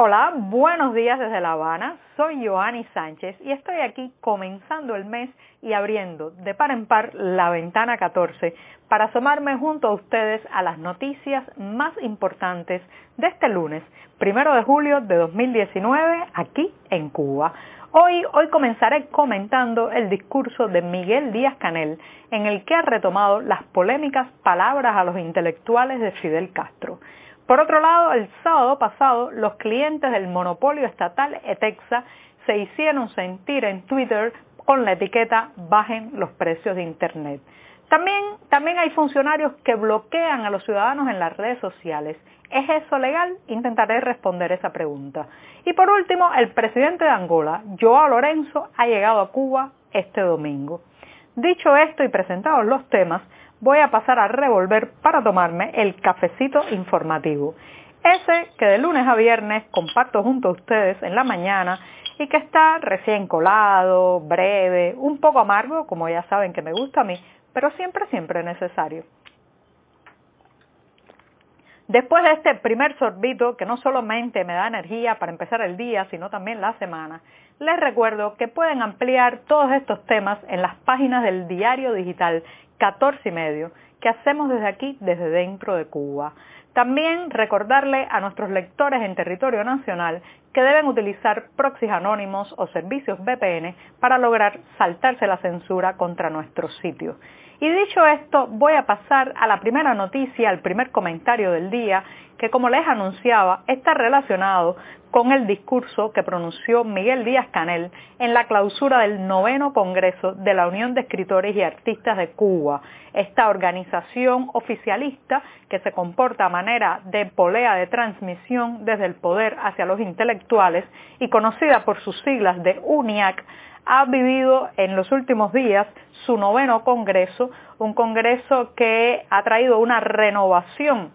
Hola, buenos días desde La Habana. Soy Joanny Sánchez y estoy aquí comenzando el mes y abriendo de par en par la ventana 14 para asomarme junto a ustedes a las noticias más importantes de este lunes, primero de julio de 2019, aquí en Cuba. Hoy, hoy comenzaré comentando el discurso de Miguel Díaz Canel, en el que ha retomado las polémicas palabras a los intelectuales de Fidel Castro. Por otro lado, el sábado pasado, los clientes del monopolio estatal Etexa se hicieron sentir en Twitter con la etiqueta bajen los precios de Internet. También, también hay funcionarios que bloquean a los ciudadanos en las redes sociales. ¿Es eso legal? Intentaré responder esa pregunta. Y por último, el presidente de Angola, Joao Lorenzo, ha llegado a Cuba este domingo. Dicho esto y presentados los temas, voy a pasar a revolver para tomarme el cafecito informativo. Ese que de lunes a viernes comparto junto a ustedes en la mañana y que está recién colado, breve, un poco amargo, como ya saben que me gusta a mí, pero siempre, siempre necesario. Después de este primer sorbito, que no solamente me da energía para empezar el día, sino también la semana, les recuerdo que pueden ampliar todos estos temas en las páginas del diario digital 14 y medio que hacemos desde aquí, desde dentro de Cuba. También recordarle a nuestros lectores en territorio nacional que deben utilizar proxies anónimos o servicios VPN para lograr saltarse la censura contra nuestro sitio. Y dicho esto, voy a pasar a la primera noticia, al primer comentario del día, que como les anunciaba, está relacionado con el discurso que pronunció Miguel Díaz Canel en la clausura del noveno Congreso de la Unión de Escritores y Artistas de Cuba, esta organización oficialista que se comporta a manera de polea de transmisión desde el poder hacia los intelectuales y conocida por sus siglas de UNIAC, ha vivido en los últimos días su noveno Congreso, un Congreso que ha traído una renovación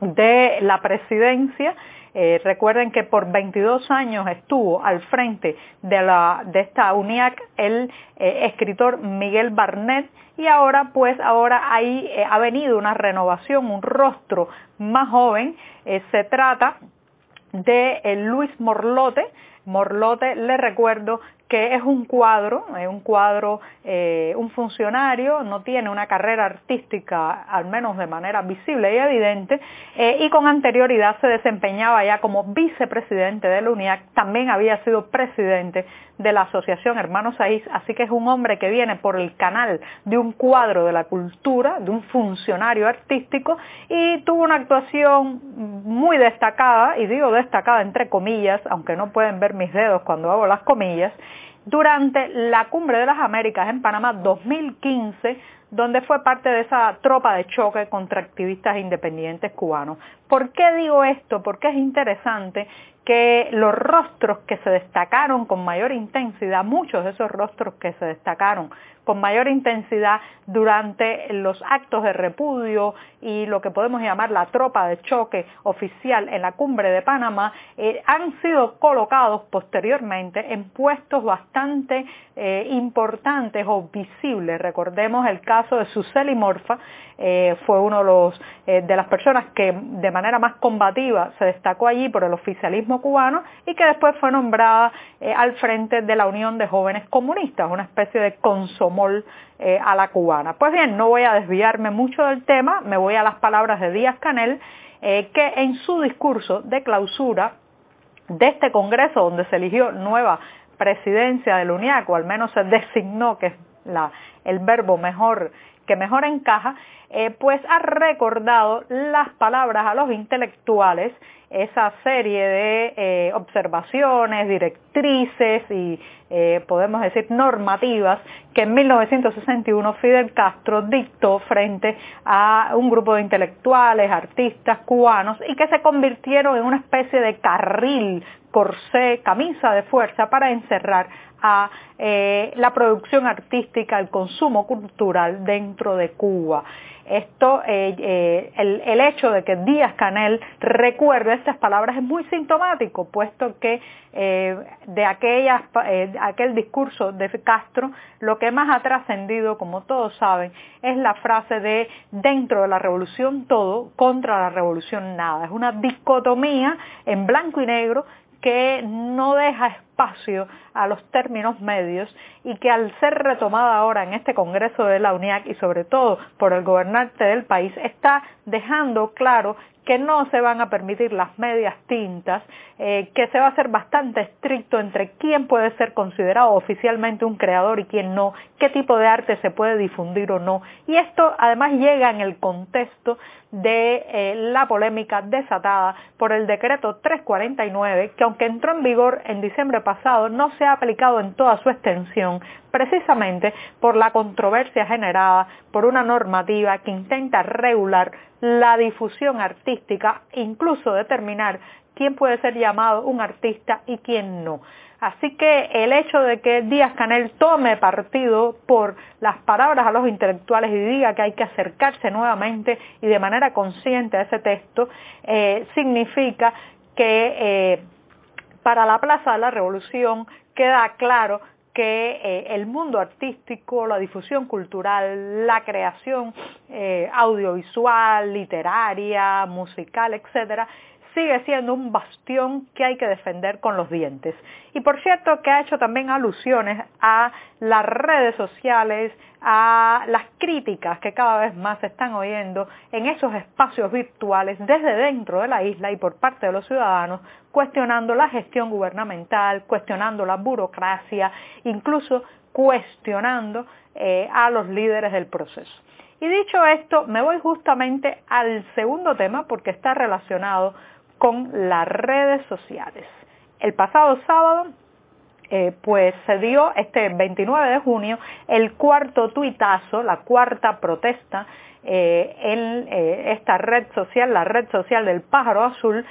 de la presidencia eh, recuerden que por 22 años estuvo al frente de, la, de esta UNIAC el eh, escritor Miguel Barnett y ahora pues ahora ahí eh, ha venido una renovación, un rostro más joven. se trata de Luis Morlote. Morlote, le recuerdo que es un cuadro, es un cuadro, eh, un funcionario, no tiene una carrera artística, al menos de manera visible y evidente, eh, y con anterioridad se desempeñaba ya como vicepresidente de la UNIAC, también había sido presidente de la Asociación Hermanos Saiz, así que es un hombre que viene por el canal de un cuadro de la cultura, de un funcionario artístico, y tuvo una actuación muy destacada, y digo destacada entre comillas, aunque no pueden ver mis dedos cuando hago las comillas, durante la Cumbre de las Américas en Panamá 2015, donde fue parte de esa tropa de choque contra activistas independientes cubanos. ¿Por qué digo esto? Porque es interesante que los rostros que se destacaron con mayor intensidad, muchos de esos rostros que se destacaron con mayor intensidad durante los actos de repudio y lo que podemos llamar la tropa de choque oficial en la cumbre de Panamá, eh, han sido colocados posteriormente en puestos bastante eh, importantes o visibles. Recordemos el caso de Suseli Morfa, eh, fue uno de, de las personas que de manera más combativa se destacó allí por el oficialismo cubano y que después fue nombrada al frente de la Unión de Jóvenes Comunistas, una especie de eh, a la cubana. Pues bien, no voy a desviarme mucho del tema, me voy a las palabras de Díaz Canel, eh, que en su discurso de clausura de este Congreso, donde se eligió nueva presidencia del UNIAC, o al menos se designó, que es el verbo mejor que mejor encaja, eh, pues ha recordado las palabras a los intelectuales, esa serie de eh, observaciones, directrices y eh, podemos decir normativas que en 1961 Fidel Castro dictó frente a un grupo de intelectuales, artistas cubanos y que se convirtieron en una especie de carril, corsé, camisa de fuerza para encerrar a la producción artística, el consumo cultural dentro de Cuba. Esto, eh, eh, el, hecho de que Díaz Canel recuerde estas palabras es muy sintomático, puesto que eh, de aquellas, aquel discurso de Castro, lo que más ha trascendido, como todos saben, es la frase de dentro de la revolución todo, contra la revolución nada. Es una dicotomía en blanco y negro que no deja a los términos medios y que al ser retomada ahora en este Congreso de la UNIAC y sobre todo por el gobernante del país está dejando claro que no se van a permitir las medias tintas, eh, que se va a ser bastante estricto entre quién puede ser considerado oficialmente un creador y quién no, qué tipo de arte se puede difundir o no. Y esto además llega en el contexto de eh, la polémica desatada por el decreto 349, que aunque entró en vigor en diciembre pasado, no se ha aplicado en toda su extensión, precisamente por la controversia generada por una normativa que intenta regular la difusión artística, incluso determinar quién puede ser llamado un artista y quién no. Así que el hecho de que Díaz Canel tome partido por las palabras a los intelectuales y diga que hay que acercarse nuevamente y de manera consciente a ese texto, eh, significa que eh, para la Plaza de la Revolución queda claro que eh, el mundo artístico, la difusión cultural, la creación audiovisual, literaria, musical, etcétera, sigue siendo un bastión que hay que defender con los dientes. Y por cierto que ha hecho también alusiones a las redes sociales, a las críticas que cada vez más se están oyendo en esos espacios virtuales desde dentro de la isla y por parte de los ciudadanos, cuestionando la gestión gubernamental, cuestionando la burocracia, incluso cuestionando eh, a los líderes del proceso. Y dicho esto, me voy justamente al segundo tema porque está relacionado con las redes sociales. El pasado sábado eh, pues se dio este 29 de junio el cuarto tuitazo, la cuarta protesta eh, en eh, esta red social, la red social del pájaro azul,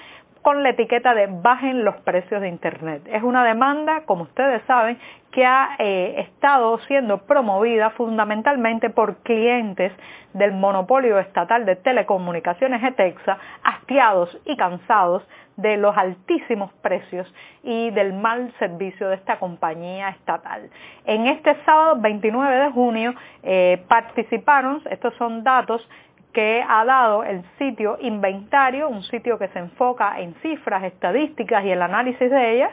con la etiqueta de bajen los precios de Internet. Es una demanda, como ustedes saben, que ha estado siendo promovida fundamentalmente por clientes del monopolio estatal de telecomunicaciones ETEXA, hastiados y cansados de los altísimos precios y del mal servicio de esta compañía estatal. En este sábado 29 de junio eh, participaron, estos son datos que ha dado el sitio Inventario, un sitio que se enfoca en cifras, estadísticas y el análisis de ellas,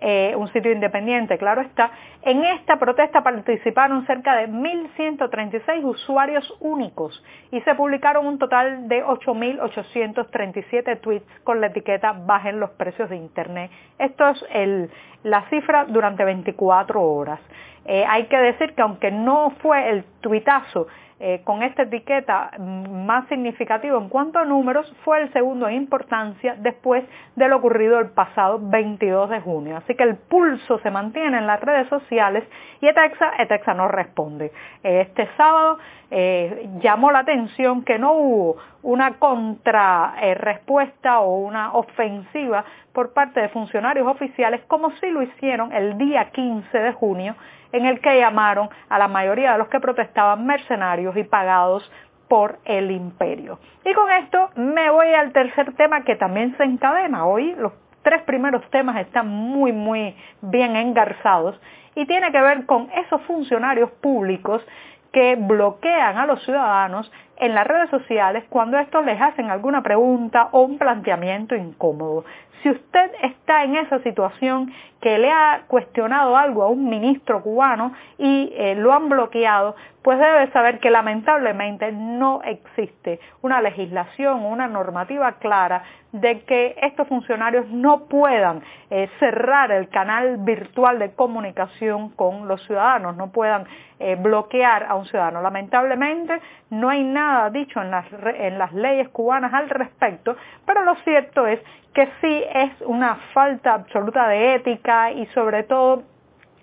eh, un sitio independiente, claro está. En esta protesta participaron cerca de 1.136 usuarios únicos y se publicaron un total de 8.837 tweets con la etiqueta Bajen los precios de Internet. Esto es la cifra durante 24 horas. Eh, hay que decir que aunque no fue el tuitazo eh, con esta etiqueta más significativo en cuanto a números fue el segundo en importancia después de lo ocurrido el pasado 22 de junio. Así que el pulso se mantiene en las redes sociales y Etexa, Etexa no responde. Este sábado eh, llamó la atención que no hubo una contrarrespuesta o una ofensiva por parte de funcionarios oficiales como sí lo hicieron el día 15 de junio en el que llamaron a la mayoría de los que protestaban mercenarios y pagados por el imperio. Y con esto me voy al tercer tema que también se encadena. Hoy los tres primeros temas están muy, muy bien engarzados y tiene que ver con esos funcionarios públicos que bloquean a los ciudadanos en las redes sociales cuando estos les hacen alguna pregunta o un planteamiento incómodo. Si usted está en esa situación que le ha cuestionado algo a un ministro cubano y eh, lo han bloqueado, pues debe saber que lamentablemente no existe una legislación una normativa clara de que estos funcionarios no puedan eh, cerrar el canal virtual de comunicación con los ciudadanos, no puedan eh, bloquear a un ciudadano. Lamentablemente no hay nada dicho en las leyes cubanas al respecto, pero lo cierto es que sí es una falta absoluta de ética y sobre todo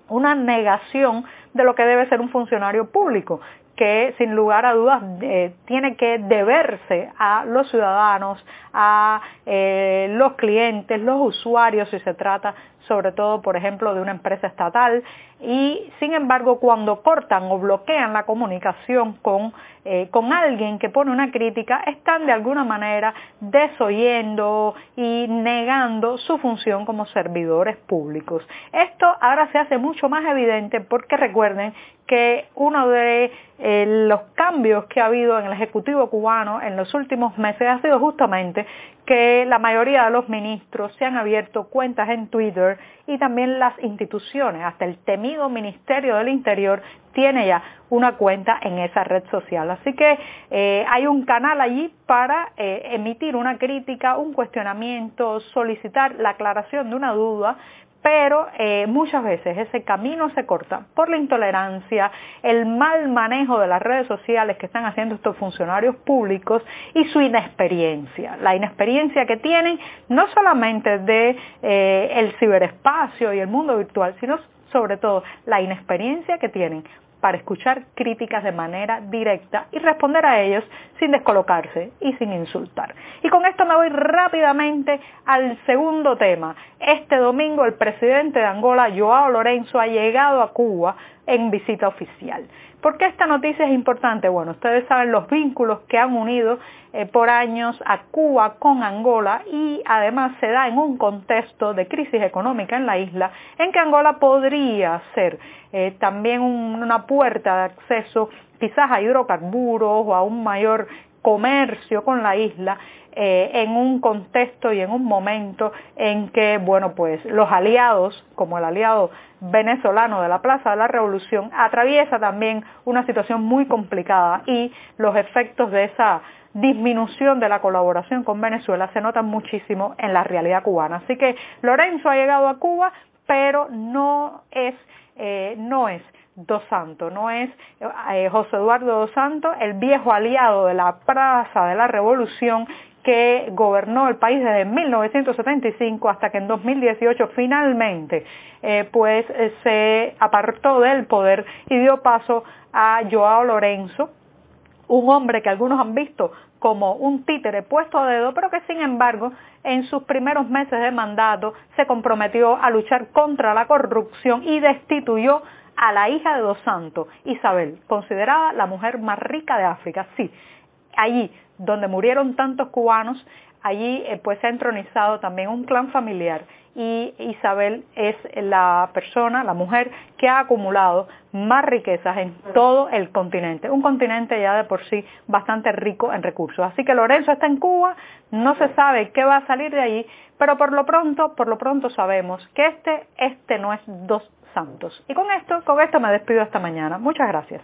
una negación de lo que debe ser un funcionario público que sin lugar a dudas eh, tiene que deberse a los ciudadanos, a eh, los clientes, los usuarios, si se trata sobre todo, por ejemplo, de una empresa estatal, y sin embargo, cuando cortan o bloquean la comunicación con, eh, con alguien que pone una crítica, están de alguna manera desoyendo y negando su función como servidores públicos. Esto ahora se hace mucho más evidente porque recuerden que uno de los cambios que ha habido en el Ejecutivo cubano en los últimos meses ha sido justamente que la mayoría de los ministros se han abierto cuentas en Twitter y también las instituciones, hasta el temido Ministerio del Interior tiene ya una cuenta en esa red social. Así que eh, hay un canal allí para eh, emitir una crítica, un cuestionamiento, solicitar la aclaración de una duda, pero eh, muchas veces ese camino se corta por la intolerancia, el mal manejo de las redes sociales que están haciendo estos funcionarios públicos y su inexperiencia, la inexperiencia que tienen no solamente de eh, ciberespacio y el mundo virtual, sino sobre todo la inexperiencia que tienen para escuchar críticas de manera directa y responder a ellos sin descolocarse y sin insultar. Y con esto me voy rápidamente al segundo tema. Este domingo el presidente de Angola, Joao Lorenzo, ha llegado a Cuba en visita oficial. ¿Por qué esta noticia es importante? Bueno, ustedes saben los vínculos que han unido eh, por años a Cuba con Angola y además se da en un contexto de crisis económica en la isla en que Angola podría ser eh, también una puerta de acceso quizás a hidrocarburos o a un mayor comercio con la isla eh, en un contexto y en un momento en que, bueno, pues los aliados, como el aliado venezolano de la Plaza de la Revolución, atraviesa también una situación muy complicada y los efectos de esa disminución de la colaboración con Venezuela se notan muchísimo en la realidad cubana. Así que Lorenzo ha llegado a Cuba, pero no es, eh, no es Dos Santos, no es eh, José Eduardo Dos Santos, el viejo aliado de la Plaza de la Revolución que gobernó el país desde 1975 hasta que en 2018 finalmente eh, pues eh, se apartó del poder y dio paso a Joao Lorenzo, un hombre que algunos han visto como un títere puesto a dedo, pero que sin embargo en sus primeros meses de mandato se comprometió a luchar contra la corrupción y destituyó a la hija de Dos Santos, Isabel, considerada la mujer más rica de África. Sí, allí donde murieron tantos cubanos, allí eh, pues se ha entronizado también un clan familiar y Isabel es la persona, la mujer que ha acumulado más riquezas en todo el continente, un continente ya de por sí bastante rico en recursos. Así que Lorenzo está en Cuba, no se sabe qué va a salir de allí, pero por lo pronto, por lo pronto sabemos que este, este no es dos santos. Y con esto, con esto me despido esta mañana. Muchas gracias.